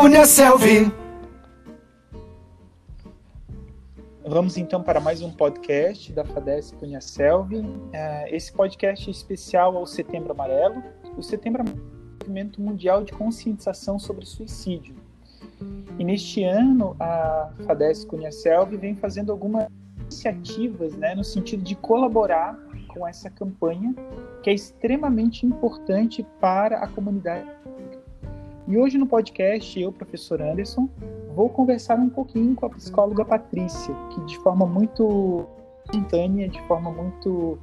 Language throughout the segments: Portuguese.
Cunha Selvi. Vamos então para mais um podcast da FADES Cunha Selvi. É, esse podcast é especial ao Setembro Amarelo. O Setembro Amarelo é um movimento mundial de conscientização sobre suicídio. E neste ano, a FADES Cunha Selvi vem fazendo algumas iniciativas né, no sentido de colaborar com essa campanha que é extremamente importante para a comunidade. E hoje no podcast, eu, professor Anderson, vou conversar um pouquinho com a psicóloga Patrícia, que de forma muito espontânea, de forma muito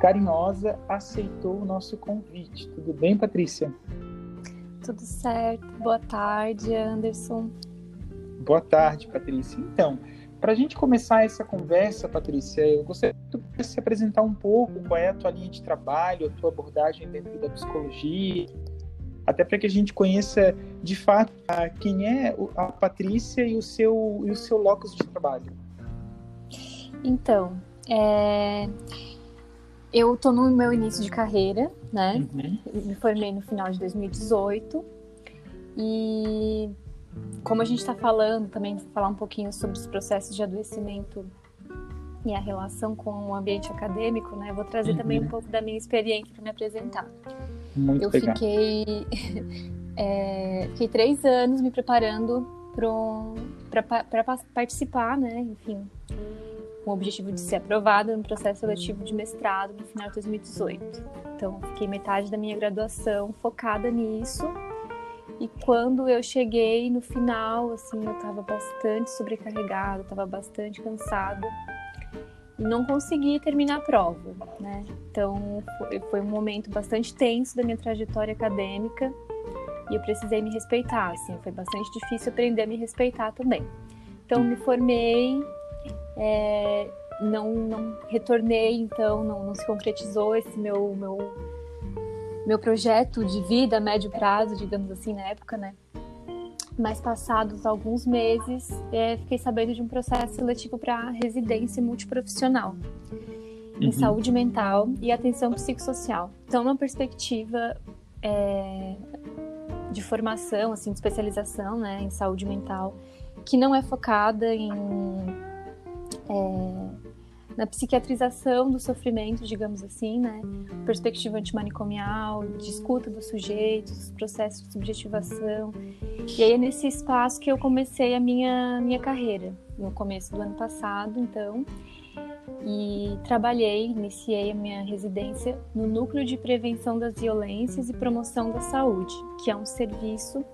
carinhosa, aceitou o nosso convite. Tudo bem, Patrícia? Tudo certo. Boa tarde, Anderson. Boa tarde, Patrícia. Então, para a gente começar essa conversa, Patrícia, eu gostaria de se apresentar um pouco qual é a tua linha de trabalho, a tua abordagem dentro da psicologia, até para que a gente conheça de fato quem é a Patrícia e o seu, e o seu locus de trabalho. Então, é... eu estou no meu início de carreira, né? Uhum. Me formei no final de 2018 e como a gente está falando, também falar um pouquinho sobre os processos de adoecimento e a relação com o ambiente acadêmico, né? vou trazer uhum. também um pouco da minha experiência para me apresentar. Muito eu legal. fiquei é, fiquei três anos me preparando para participar, né? Enfim, com o objetivo de ser aprovada no processo seletivo de mestrado no final de 2018. Então, fiquei metade da minha graduação focada nisso e quando eu cheguei no final, assim, eu estava bastante sobrecarregada, estava bastante cansada não consegui terminar a prova, né? Então foi, um momento bastante tenso da minha trajetória acadêmica e eu precisei me respeitar, assim, foi bastante difícil aprender a me respeitar também. Então me formei, é, não, não retornei, então não, não se concretizou esse meu meu meu projeto de vida a médio prazo, digamos assim, na época, né? Mas passados alguns meses, é, fiquei sabendo de um processo seletivo para residência multiprofissional em uhum. saúde mental e atenção psicossocial. Então, uma perspectiva é, de formação, assim, de especialização, né, em saúde mental, que não é focada em é, na psiquiatrização do sofrimento, digamos assim, né? Perspectiva antimanicomial, de escuta dos sujeitos, processos de subjetivação. E aí é nesse espaço que eu comecei a minha, minha carreira, no começo do ano passado, então. E trabalhei, iniciei a minha residência no Núcleo de Prevenção das Violências e Promoção da Saúde, que é um serviço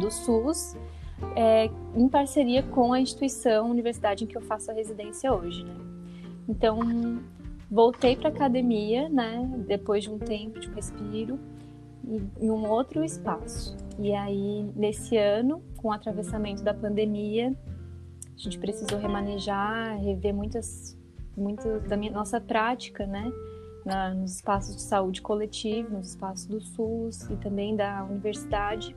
do SUS é, em parceria com a instituição, a universidade em que eu faço a residência hoje, né? Então, voltei para academia, né, depois de um tempo de respiro, em um outro espaço. E aí, nesse ano, com o atravessamento da pandemia, a gente precisou remanejar, rever muitas, muito da minha, nossa prática, né, na, nos espaços de saúde coletivo, nos espaços do SUS e também da universidade.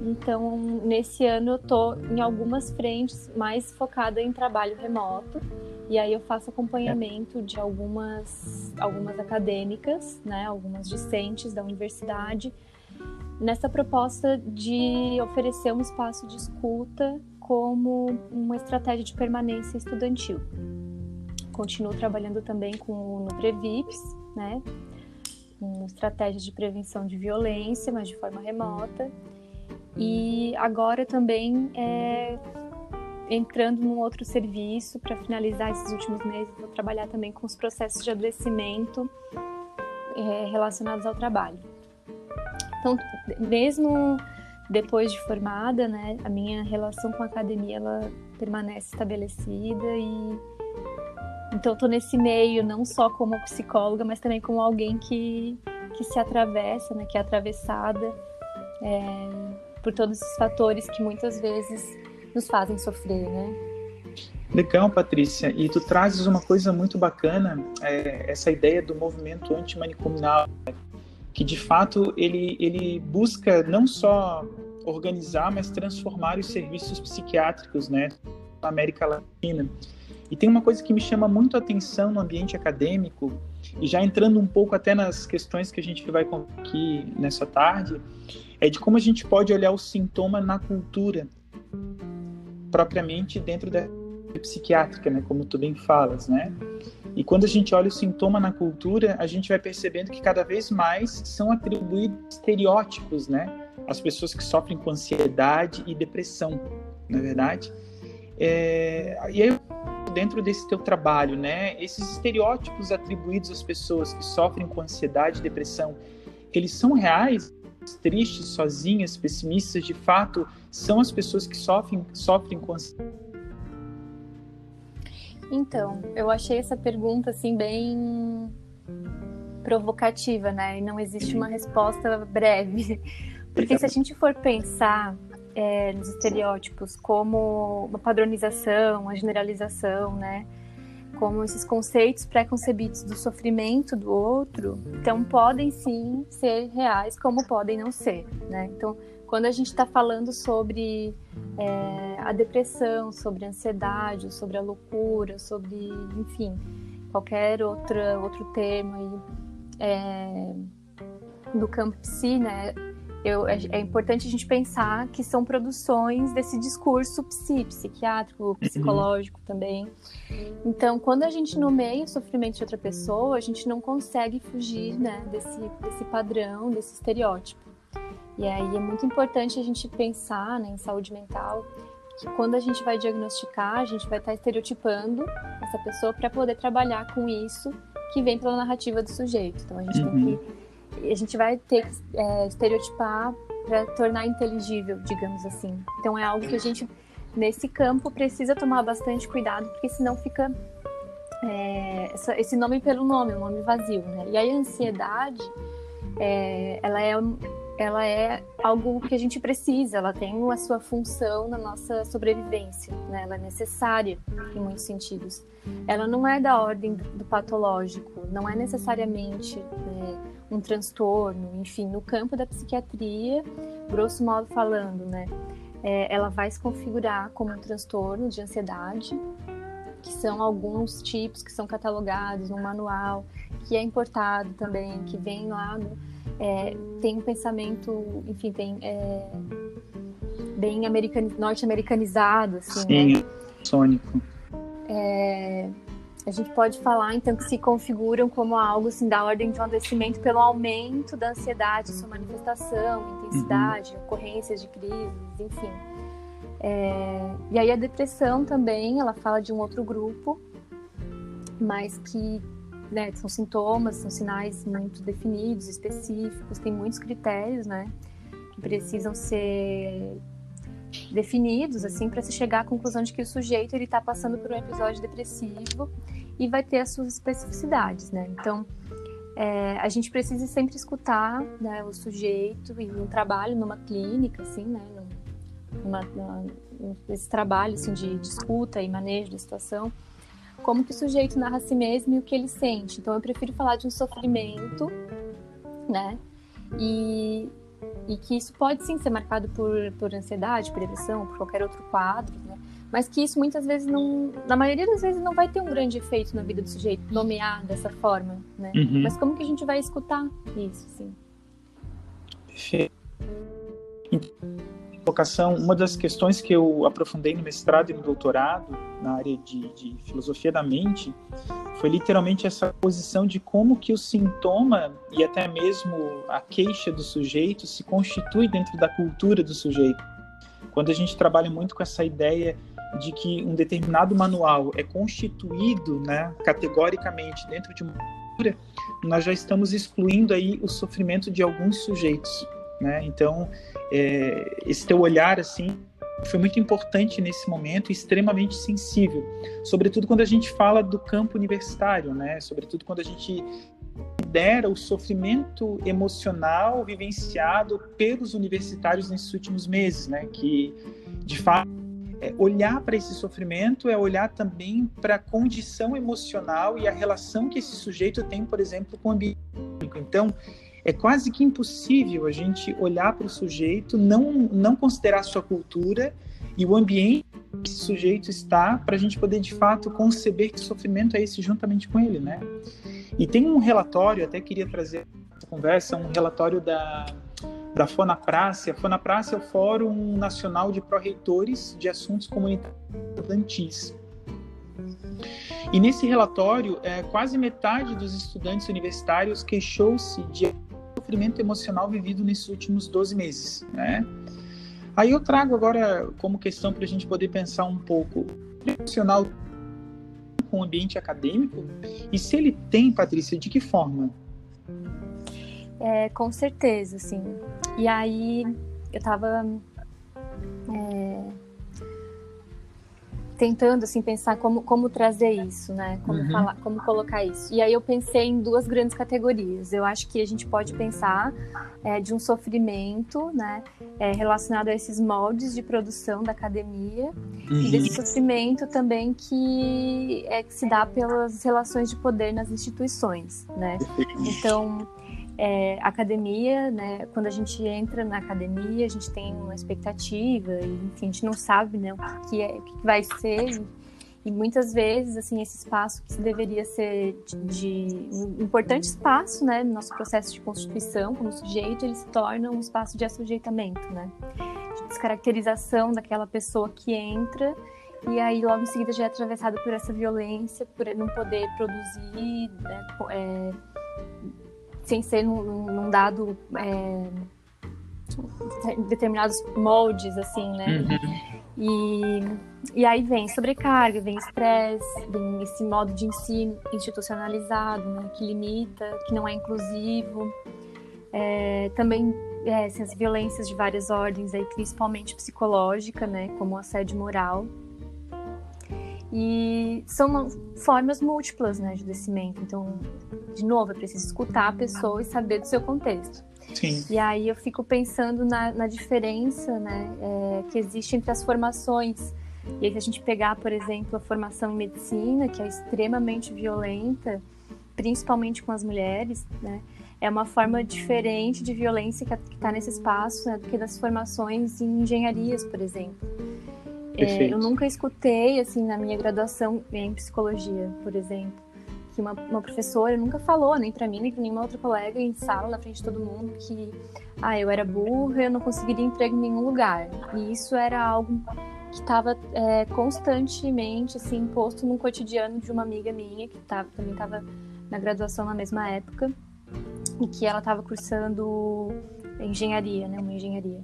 Então, nesse ano eu tô em algumas frentes mais focada em trabalho remoto e aí eu faço acompanhamento de algumas, algumas acadêmicas, né, algumas discentes da universidade, nessa proposta de oferecer um espaço de escuta como uma estratégia de permanência estudantil. Continuo trabalhando também com o Nuprevips, né, com estratégias de prevenção de violência, mas de forma remota. E agora também é, entrando num outro serviço para finalizar esses últimos meses, vou trabalhar também com os processos de adoecimento é, relacionados ao trabalho. Então, mesmo depois de formada, né, a minha relação com a academia ela permanece estabelecida e então estou nesse meio não só como psicóloga, mas também como alguém que que se atravessa, né, que é atravessada é, por todos esses fatores que muitas vezes nos fazem sofrer, né? Legal, Patrícia. E tu trazes uma coisa muito bacana, é, essa ideia do movimento antimanicomial, que de fato ele, ele busca não só organizar, mas transformar os serviços psiquiátricos, né, na América Latina. E tem uma coisa que me chama muito a atenção no ambiente acadêmico, e já entrando um pouco até nas questões que a gente vai aqui nessa tarde, é de como a gente pode olhar o sintoma na cultura, propriamente dentro da psiquiátrica, né, como tu bem falas, né? E quando a gente olha o sintoma na cultura, a gente vai percebendo que cada vez mais são atribuídos estereótipos, né? As pessoas que sofrem com ansiedade e depressão, na é verdade. É... E aí, dentro desse teu trabalho, né? Esses estereótipos atribuídos às pessoas que sofrem com ansiedade e depressão, eles são reais? Tristes, sozinhas, pessimistas, de fato, são as pessoas que sofrem, sofrem com então, eu achei essa pergunta assim bem provocativa, né? E não existe uma resposta breve. Porque se a gente for pensar é, nos estereótipos como uma padronização, uma generalização, né? Como esses conceitos pré-concebidos do sofrimento do outro, então podem sim ser reais, como podem não ser, né? Então, quando a gente está falando sobre é, a depressão, sobre a ansiedade, sobre a loucura, sobre, enfim, qualquer outra, outro tema aí, é, do campo psi, né? Eu, é, é, importante a gente pensar que são produções desse discurso psi, psiquiátrico, uhum. psicológico uhum. também. Então, quando a gente nomeia o sofrimento de outra pessoa, a gente não consegue fugir né, desse, desse padrão, desse estereótipo. E aí é muito importante a gente pensar né, em saúde mental que quando a gente vai diagnosticar, a gente vai estar estereotipando essa pessoa para poder trabalhar com isso que vem pela narrativa do sujeito. Então a gente uhum. tem que a gente vai ter que é, estereotipar para tornar inteligível, digamos assim. Então é algo que a gente nesse campo precisa tomar bastante cuidado, porque senão fica é, essa, esse nome pelo nome, um nome vazio, né? E aí a ansiedade, é, ela é ela é algo que a gente precisa, ela tem a sua função na nossa sobrevivência, né? ela é necessária em muitos sentidos. Ela não é da ordem do, patológico, não é necessariamente né, um transtorno, enfim, no campo da psiquiatria, grosso modo falando, né? É, ela vai se configurar como um transtorno de ansiedade, que são alguns tipos que são catalogados no manual, que é importado também, que vem lá é, tem um pensamento, enfim, tem é, bem norte-americanizado, assim, Sim, né? sônico. É, a gente pode falar, então, que se configuram como algo, assim, da ordem de um adoecimento pelo aumento da ansiedade, sua manifestação, intensidade, uhum. ocorrências de crises, enfim. É, e aí a depressão também, ela fala de um outro grupo, mas que né, são sintomas, são sinais muito definidos, específicos, tem muitos critérios, né, que precisam ser definidos, assim, para se chegar à conclusão de que o sujeito ele está passando por um episódio depressivo e vai ter as suas especificidades, né. Então, é, a gente precisa sempre escutar né, o sujeito e um trabalho numa clínica, assim, né, numa, numa, esse trabalho assim, de, de escuta e manejo da situação como que o sujeito narra a si mesmo e o que ele sente. Então eu prefiro falar de um sofrimento, né? E, e que isso pode sim ser marcado por, por ansiedade, por depressão, por qualquer outro quadro, né? Mas que isso muitas vezes não, na maioria das vezes não vai ter um grande efeito na vida do sujeito, nomear dessa forma, né? Uhum. Mas como que a gente vai escutar isso, sim? Perfeito colocação, uma das questões que eu aprofundei no mestrado e no doutorado, na área de, de, filosofia da mente, foi literalmente essa posição de como que o sintoma e até mesmo a queixa do sujeito se constitui dentro da cultura do sujeito. Quando a gente trabalha muito com essa ideia de que um determinado manual é constituído, né, categoricamente dentro de uma cultura, nós já estamos excluindo aí o sofrimento de alguns sujeitos, né? Então, é, esse teu olhar assim foi muito importante nesse momento, extremamente sensível, sobretudo quando a gente fala do campo universitário, né? Sobretudo quando a gente considera o sofrimento emocional vivenciado pelos universitários nesses últimos meses, né? Que de fato é, olhar para esse sofrimento é olhar também para a condição emocional e a relação que esse sujeito tem, por exemplo, com o ambiente. Então, é quase que impossível a gente olhar para o sujeito, não, não considerar sua cultura e o ambiente esse sujeito está para a gente poder de fato conceber que sofrimento é esse juntamente com ele, né? E tem um relatório, até queria trazer essa conversa, um relatório da da FONAPRACE. A FONAPRACE é o Fórum Nacional de Pró-Reitores de Assuntos Comunitários Estudantis. E nesse relatório, é, quase metade dos estudantes universitários queixou-se de sofrimento emocional vivido nesses últimos 12 meses, né? Aí eu trago agora como questão para a gente poder pensar um pouco emocional com o ambiente acadêmico e se ele tem, Patrícia, de que forma? É, com certeza, sim. E aí eu estava tentando assim pensar como, como trazer isso, né? Como uhum. falar, como colocar isso. E aí eu pensei em duas grandes categorias. Eu acho que a gente pode pensar é, de um sofrimento, né, é, relacionado a esses moldes de produção da academia uhum. e desse sofrimento também que é que se dá pelas relações de poder nas instituições, né? Então é, academia, né? Quando a gente entra na academia, a gente tem uma expectativa e enfim, a gente não sabe, né, o que, é, o que vai ser. E, muitas vezes, assim, esse espaço que deveria ser de, de, um importante espaço, né, no nosso processo de constituição como sujeito, ele se torna um espaço de assujeitamento, né? De descaracterização daquela pessoa que entra e aí logo em seguida já é atravessado por essa violência, por não poder produzir, né, é, sem ser num, num dado é, determinados moldes, assim, né? Uhum. E, e aí vem sobrecarga, vem estresse, vem esse modo de ensino institucionalizado, né? Que limita, que não é inclusivo. É, também é, assim, as violências de várias ordens, aí, principalmente psicológica, né? Como assédio moral. E são formas múltiplas né, de descimento. Então, de novo, é preciso escutar a pessoa e saber do seu contexto. Sim. E aí eu fico pensando na, na diferença né, é, que existe entre as formações. E aí, se a gente pegar, por exemplo, a formação em medicina, que é extremamente violenta, principalmente com as mulheres, né, é uma forma diferente de violência que está nesse espaço né, do que das formações em engenharias, por exemplo. É, eu nunca escutei, assim, na minha graduação em psicologia, por exemplo, que uma, uma professora nunca falou, nem para mim, nem para nenhuma outra colega em sala, na frente de todo mundo, que ah, eu era burra, eu não conseguiria emprego em nenhum lugar. E isso era algo que estava é, constantemente, assim, posto no cotidiano de uma amiga minha, que tava, também estava na graduação na mesma época, e que ela estava cursando engenharia, né, uma engenharia.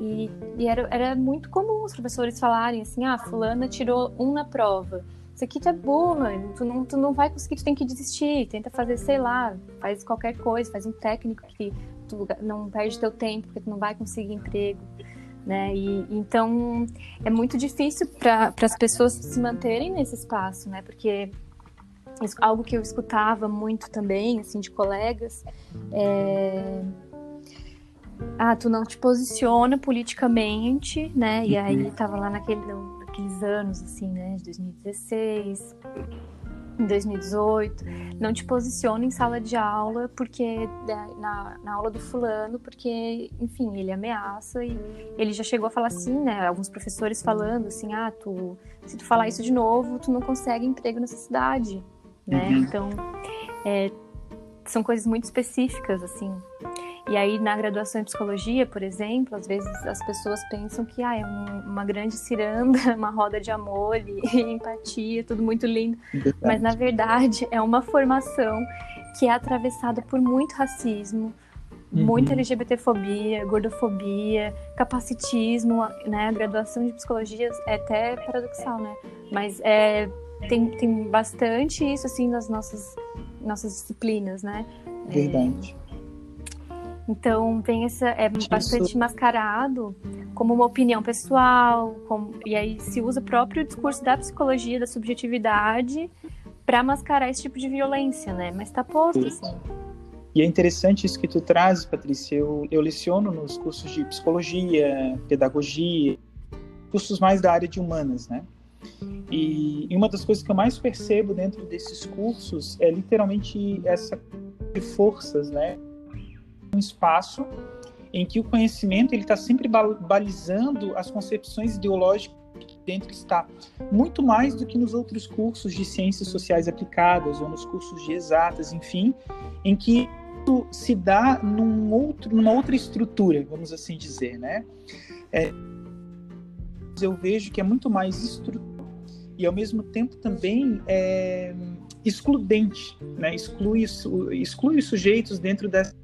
E, e era, era, muito comum os professores falarem assim: ah, Fulana tirou um na prova. Isso aqui tu é burra, tu não, tu não vai conseguir, tu tem que desistir. Tenta fazer, sei lá, faz qualquer coisa, faz um técnico que tu não perde teu tempo, porque tu não vai conseguir emprego. Né? E, então é muito difícil para as pessoas se manterem nesse espaço, né? Porque algo que eu escutava muito também, assim, de colegas, é ah, tu não te posiciona politicamente, né? E aí uhum. tava lá naquele, naqueles anos, assim, né? De 2016, 2018, não te posiciona em sala de aula porque né, na, na aula do fulano, porque, enfim, ele ameaça e ele já chegou a falar assim, né? Alguns professores falando assim, ah, tu, se tu falar isso de novo, tu não consegue emprego nessa cidade, né? Uhum. Então, é, são coisas muito específicas, assim. E aí, na graduação em psicologia, por exemplo, às vezes as pessoas pensam que ah, é um, uma grande ciranda, uma roda de amor e, e empatia, tudo muito lindo. Verdade. Mas, na verdade, é uma formação que é atravessada por muito racismo, uhum. muita LGBTfobia, gordofobia, capacitismo, né? A graduação de psicologia é até paradoxal, né? Mas é, tem, tem bastante isso, assim, nas nossas, nossas disciplinas, né? Verdade. Então vem essa é bastante mascarado como uma opinião pessoal, como, e aí se usa o próprio discurso da psicologia da subjetividade para mascarar esse tipo de violência, né? Mas está posto assim. E é interessante isso que tu traz, Patrícia. Eu, eu leciono nos cursos de psicologia, pedagogia, cursos mais da área de humanas, né? E, e uma das coisas que eu mais percebo dentro desses cursos é literalmente essa de forças, né? Um espaço em que o conhecimento ele está sempre balizando as concepções ideológicas que dentro está muito mais do que nos outros cursos de ciências sociais aplicadas ou nos cursos de exatas, enfim, em que isso se dá num outro, numa outra estrutura, vamos assim dizer, né? É, eu vejo que é muito mais estrutura e ao mesmo tempo também é excludente, né? Exclui, exclui os sujeitos dentro dessa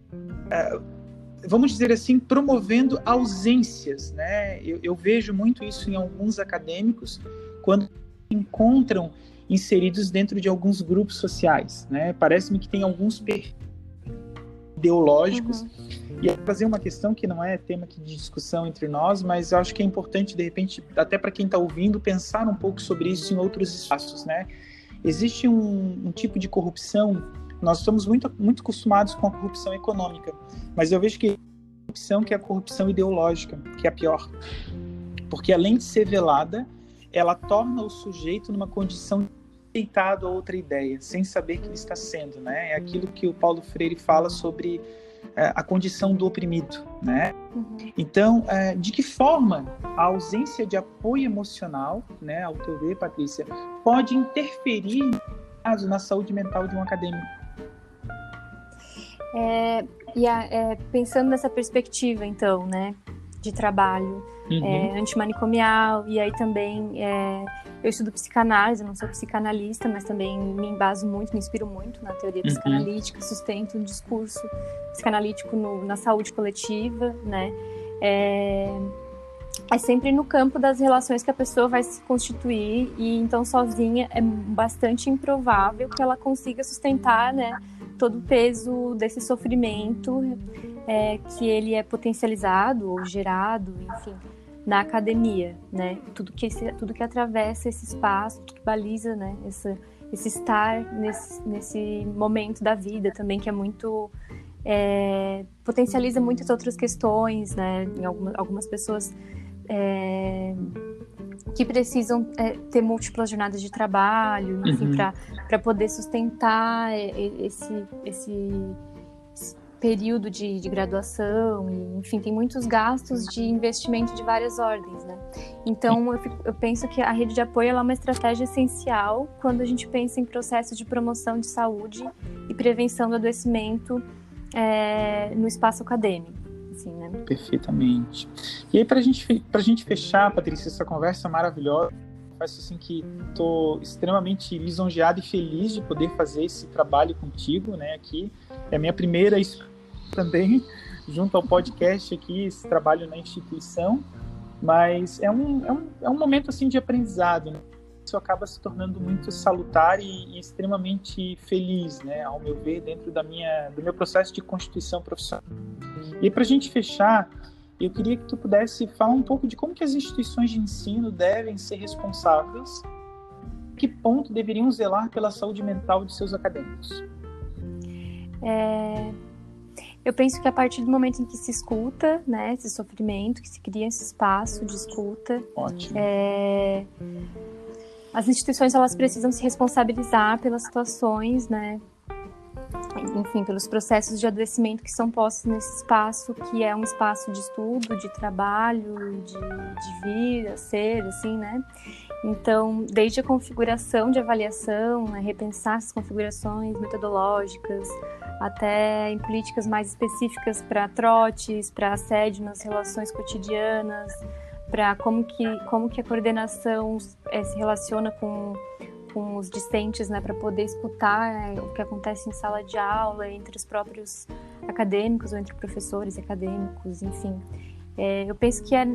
vamos dizer assim, promovendo ausências, né? Eu, eu, vejo muito isso em alguns acadêmicos quando encontram inseridos dentro de alguns grupos sociais, né? Parece-me que tem alguns ideológicos uhum. e é fazer uma questão que não é tema de discussão entre nós, mas eu acho que é importante de repente até para quem está ouvindo pensar um pouco sobre isso em outros espaços, né? Existe um, um tipo de corrupção nós estamos muito, muito acostumados com a corrupção econômica, mas eu vejo que a corrupção que é a corrupção ideológica, que é a pior. Porque além de ser velada, ela torna o sujeito numa condição deitado a outra ideia, sem saber que ele está sendo, né? É aquilo que o Paulo Freire fala sobre é, a condição do oprimido, né? Uhum. Então, é, de que forma a ausência de apoio emocional, né, ao teu ver, Patrícia, pode interferir na saúde mental de um acadêmico? É, e a, é, pensando nessa perspectiva, então, né, de trabalho uhum. é, antimanicomial, e aí também é, eu estudo psicanálise, eu não sou psicanalista, mas também me embaso muito, me inspiro muito na teoria uhum. psicanalítica, sustento um discurso psicanalítico no, na saúde coletiva, né, é, é sempre no campo das relações que a pessoa vai se constituir e então sozinha é bastante improvável que ela consiga sustentar, né, todo o peso desse sofrimento é, que ele é potencializado ou gerado, enfim, na academia, né? Tudo que tudo que atravessa esse espaço, tudo que baliza, né? Esse, estar nesse, nesse momento da vida também que é muito é, potencializa muitas outras questões, né? Em algumas, algumas pessoas é, que precisam é, ter múltiplas jornadas de trabalho, enfim, uhum. para poder sustentar esse, esse período de, de, graduação, e, enfim, tem muitos gastos de investimento de várias ordens, né? Então, eu, fico, eu penso que a rede de apoio é uma estratégia essencial quando a gente pensa em processos de promoção de saúde e prevenção do adoecimento é, no espaço acadêmico assim, né? Perfeitamente. E aí, para gente, a gente fechar, Patrícia, essa conversa maravilhosa, faço assim que estou extremamente lisonjeado e feliz de poder fazer esse trabalho contigo, né? Aqui é a minha primeira também junto ao podcast aqui, esse trabalho na instituição, mas é um, é um, é um momento assim de aprendizado, né? isso acaba se tornando muito salutar e, e, extremamente feliz, né, ao meu ver, dentro da minha, do meu processo de constituição profissional. E para a gente fechar, eu queria que tu pudesse falar um pouco de como que as instituições de ensino devem ser responsáveis, que ponto deveriam zelar pela saúde mental de seus acadêmicos. É, eu penso que a partir do momento em que se escuta, né, esse sofrimento, que se cria esse espaço de escuta, Ótimo. É, as instituições elas precisam se responsabilizar pelas situações, né, enfim, pelos processos de adoecimento que são postos nesse espaço, que é um espaço de estudo, de trabalho, de, de vir a ser, assim, né? Então, desde a configuração de avaliação, né, repensar essas configurações metodológicas, até em políticas mais específicas para trotes, para assédio nas relações cotidianas, para como que, como que a coordenação é, se relaciona com com os discentes, né, para poder escutar é, o que acontece em sala de aula entre os próprios acadêmicos ou entre professores acadêmicos, enfim. É, eu penso que é,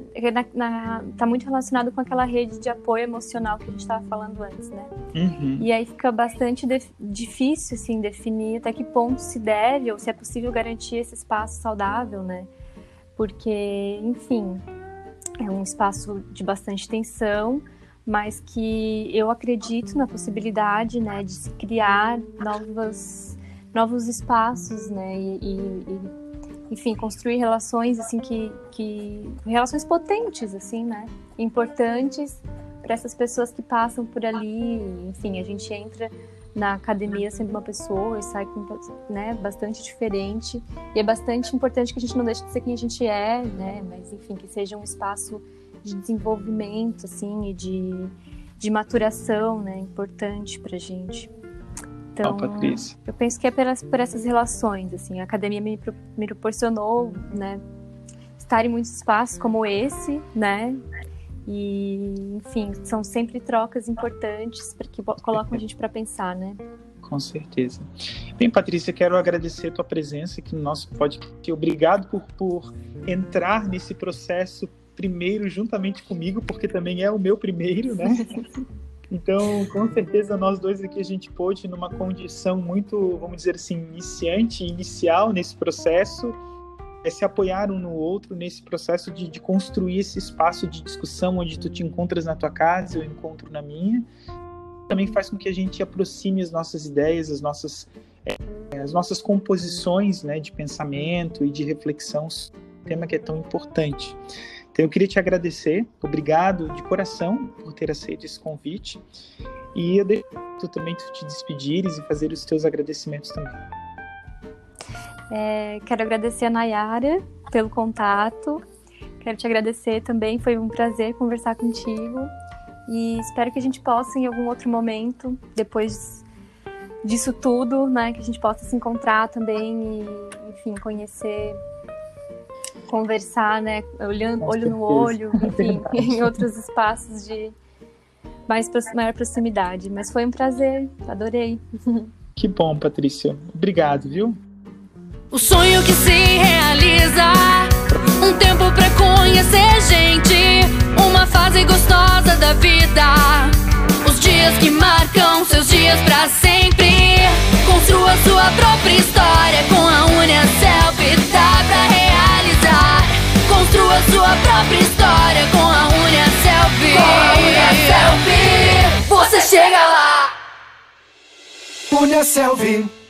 está muito relacionado com aquela rede de apoio emocional que a gente estava falando antes, né? Uhum. E aí fica bastante difícil, assim, definir até que ponto se deve ou se é possível garantir esse espaço saudável, né? Porque, enfim, é um espaço de bastante tensão, mas que eu acredito na possibilidade, né, de se criar novas, novos espaços, né, e, e, enfim, construir relações assim que, que relações potentes, assim, né, importantes para essas pessoas que passam por ali, enfim, a gente entra na academia sendo uma pessoa e sai com, né, bastante diferente. E é bastante importante que a gente não deixe de ser quem a gente é, né, mas enfim, que seja um espaço de desenvolvimento, assim, e de, de maturação, né, importante pra gente. Então, oh, eu penso que é pelas, por essas relações, assim, a academia me, me proporcionou, né, estar em muitos espaços como esse, né, e, enfim, são sempre trocas importantes que colocam a gente para pensar, né? Com certeza. Bem, Patrícia, quero agradecer a tua presença aqui no nosso podcast. Obrigado por, por entrar nesse processo primeiro juntamente comigo, porque também é o meu primeiro, né? Então, com certeza, nós dois aqui a gente pôde, numa condição muito, vamos dizer assim, iniciante, inicial nesse processo, é se apoiar um no outro nesse processo de, de, construir esse espaço de discussão onde tu te encontras na tua casa, eu encontro na minha. Também faz com que a gente aproxime as nossas ideias, as nossas, é, as nossas composições né, de pensamento e de reflexão um tema que é tão importante. Então eu queria te agradecer, obrigado de coração por ter aceito esse convite. E eu deixo também tu te despedires e fazer os teus agradecimentos também. É, quero agradecer a Nayara pelo contato, quero te agradecer também, foi um prazer conversar contigo. E espero que a gente possa em algum outro momento, depois disso tudo, né, que a gente possa se encontrar também e, enfim, conhecer conversar, né? Olhando, olho no olho, enfim, em outros espaços de mais maior proximidade. Mas foi um prazer, adorei. Que bom, Patrícia. Obrigado, viu? O sonho que se realiza, um tempo pra conhecer gente, uma fase gostosa da vida. Os dias que marcam seus dias pra sempre. Construa sua própria história com a Unia Selfie, dá pra. Construa sua própria história com a Unia Selfie. Com a Unia Selfie, você chega lá. Unia Selfie.